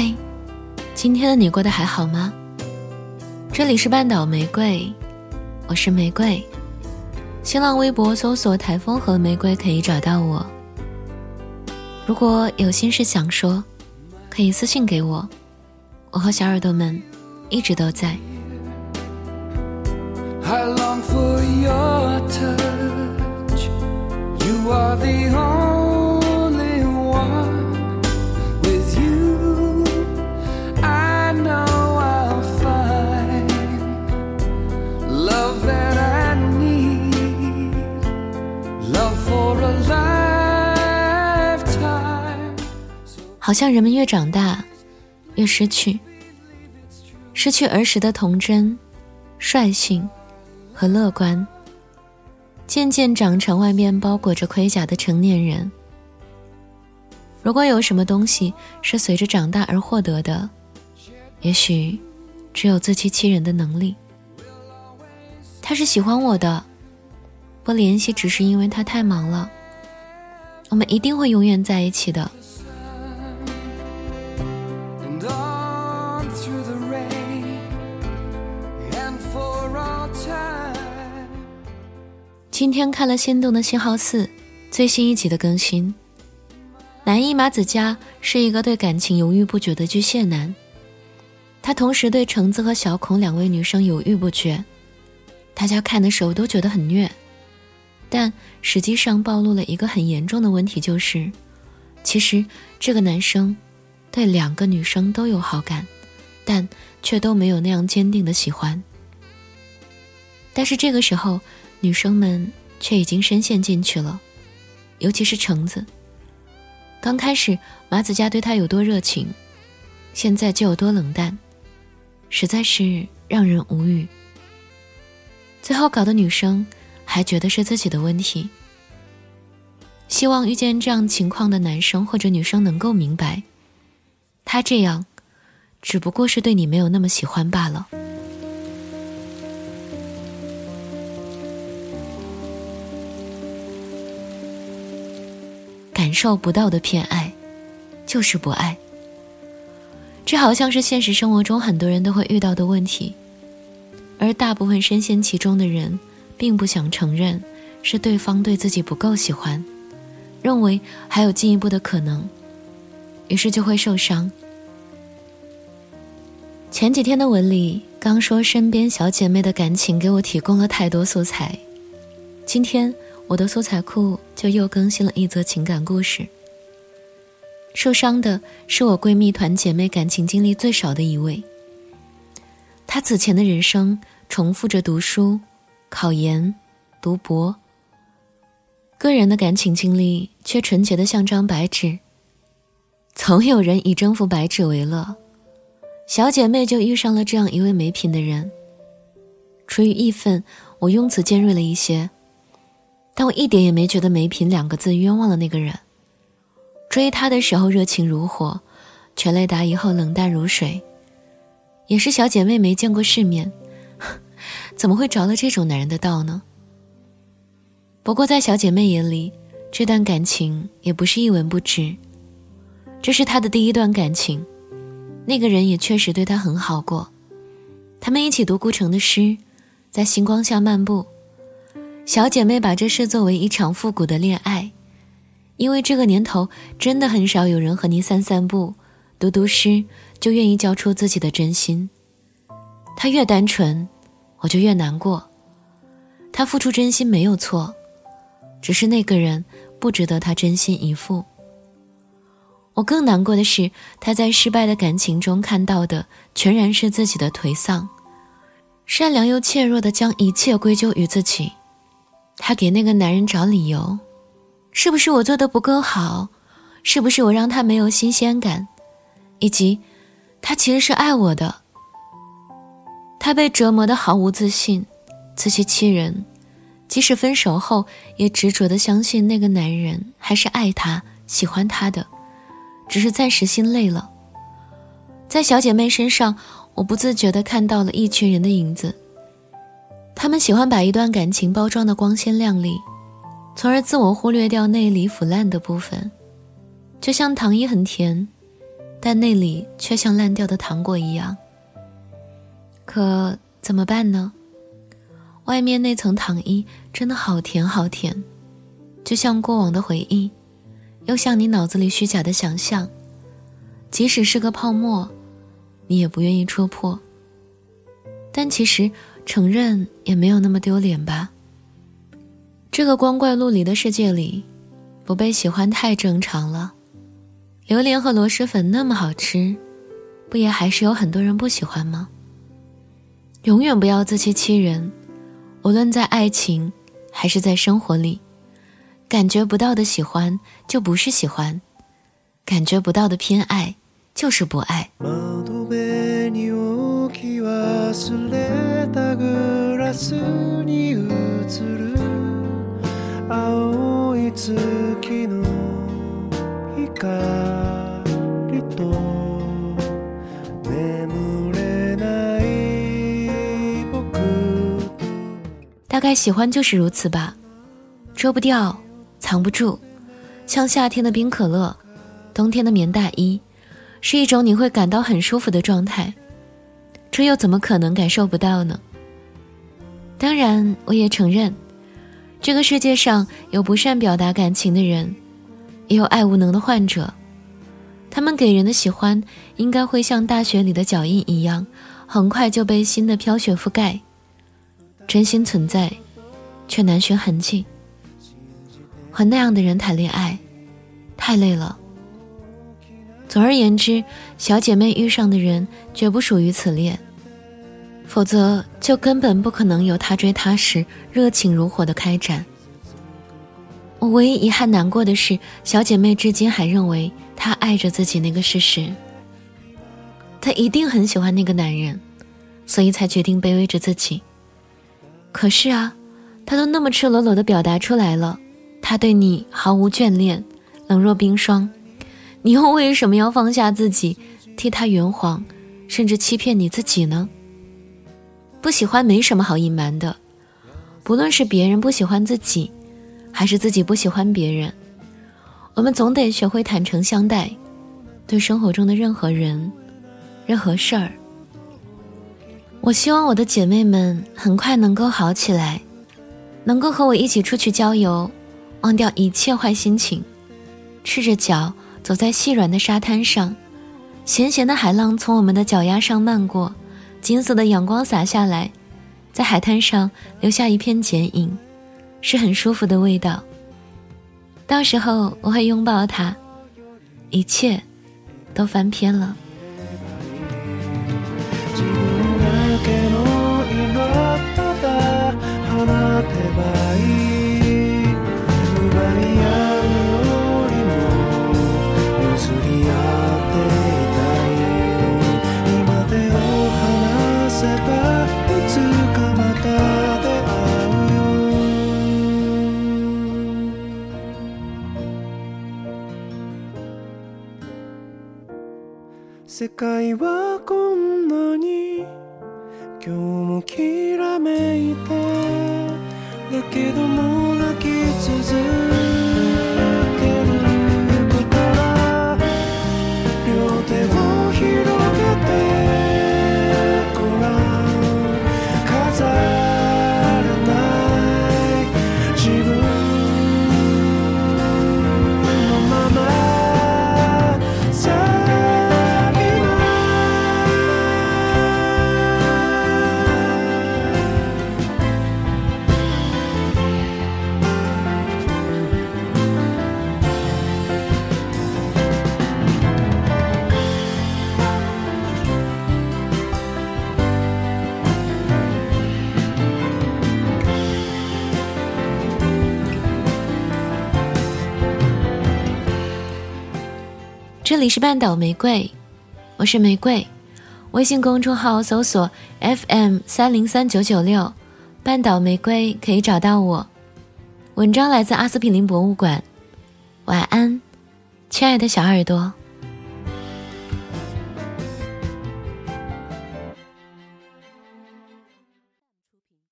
嗨，今天的你过得还好吗？这里是半岛玫瑰，我是玫瑰。新浪微博搜索“台风和玫瑰”可以找到我。如果有心事想说，可以私信给我，我和小耳朵们一直都在。好像人们越长大，越失去，失去儿时的童真、率性和乐观，渐渐长成外面包裹着盔甲的成年人。如果有什么东西是随着长大而获得的，也许只有自欺欺人的能力。他是喜欢我的，不联系只是因为他太忙了。我们一定会永远在一起的。今天看了《心动的信号四》最新一集的更新。男一马子佳是一个对感情犹豫不决的巨蟹男，他同时对橙子和小孔两位女生犹豫不决，大家看的时候都觉得很虐，但实际上暴露了一个很严重的问题，就是其实这个男生对两个女生都有好感，但却都没有那样坚定的喜欢。但是这个时候。女生们却已经深陷进去了，尤其是橙子。刚开始马子佳对他有多热情，现在就有多冷淡，实在是让人无语。最后搞得女生还觉得是自己的问题。希望遇见这样情况的男生或者女生能够明白，他这样只不过是对你没有那么喜欢罢了。感受不到的偏爱，就是不爱。这好像是现实生活中很多人都会遇到的问题，而大部分深陷其中的人，并不想承认是对方对自己不够喜欢，认为还有进一步的可能，于是就会受伤。前几天的文里刚说身边小姐妹的感情给我提供了太多素材，今天。我的素材库就又更新了一则情感故事。受伤的是我闺蜜团姐妹感情经历最少的一位。她此前的人生重复着读书、考研、读博，个人的感情经历却纯洁的像张白纸。总有人以征服白纸为乐，小姐妹就遇上了这样一位没品的人。出于义愤，我用词尖锐了一些。但我一点也没觉得“没品”两个字冤枉了那个人。追他的时候热情如火，全雷达以后冷淡如水。也是小姐妹没见过世面，怎么会着了这种男人的道呢？不过在小姐妹眼里，这段感情也不是一文不值。这是她的第一段感情，那个人也确实对她很好过。他们一起读顾城的诗，在星光下漫步。小姐妹把这视作为一场复古的恋爱，因为这个年头真的很少有人和你散散步、读读诗就愿意交出自己的真心。他越单纯，我就越难过。他付出真心没有错，只是那个人不值得他真心以赴。我更难过的是，他在失败的感情中看到的全然是自己的颓丧，善良又怯弱的将一切归咎于自己。她给那个男人找理由，是不是我做的不够好？是不是我让他没有新鲜感？以及，他其实是爱我的。他被折磨的毫无自信，自欺欺人，即使分手后也执着的相信那个男人还是爱他、喜欢他的，只是暂时心累了。在小姐妹身上，我不自觉的看到了一群人的影子。他们喜欢把一段感情包装的光鲜亮丽，从而自我忽略掉内里腐烂的部分。就像糖衣很甜，但内里却像烂掉的糖果一样。可怎么办呢？外面那层糖衣真的好甜好甜，就像过往的回忆，又像你脑子里虚假的想象。即使是个泡沫，你也不愿意戳破。但其实承认也没有那么丢脸吧。这个光怪陆离的世界里，不被喜欢太正常了。榴莲和螺蛳粉那么好吃，不也还是有很多人不喜欢吗？永远不要自欺欺人。无论在爱情还是在生活里，感觉不到的喜欢就不是喜欢，感觉不到的偏爱就是不爱。大概喜欢就是如此吧，遮不掉，藏不住，像夏天的冰可乐，冬天的棉大衣，是一种你会感到很舒服的状态。这又怎么可能感受不到呢？当然，我也承认，这个世界上有不善表达感情的人，也有爱无能的患者，他们给人的喜欢应该会像大雪里的脚印一样，很快就被新的飘雪覆盖。真心存在，却难寻痕迹。和那样的人谈恋爱，太累了。总而言之，小姐妹遇上的人绝不属于此列，否则就根本不可能有他追她时热情如火的开展。我唯一遗憾难过的是，小姐妹至今还认为他爱着自己那个事实。她一定很喜欢那个男人，所以才决定卑微着自己。可是啊，他都那么赤裸裸的表达出来了，他对你毫无眷恋，冷若冰霜，你又为什么要放下自己，替他圆谎，甚至欺骗你自己呢？不喜欢没什么好隐瞒的，不论是别人不喜欢自己，还是自己不喜欢别人，我们总得学会坦诚相待，对生活中的任何人、任何事儿。我希望我的姐妹们很快能够好起来，能够和我一起出去郊游，忘掉一切坏心情，赤着脚走在细软的沙滩上，咸咸的海浪从我们的脚丫上漫过，金色的阳光洒下来，在海滩上留下一片剪影，是很舒服的味道。到时候我会拥抱他，一切都翻篇了。ばいつかまた出会うよ。世界はこんなに今日もきらめいて这里是半岛玫瑰，我是玫瑰。微信公众号搜索 FM 三零三九九六，半岛玫瑰可以找到我。文章来自阿司匹林博物馆。晚安，亲爱的小耳朵。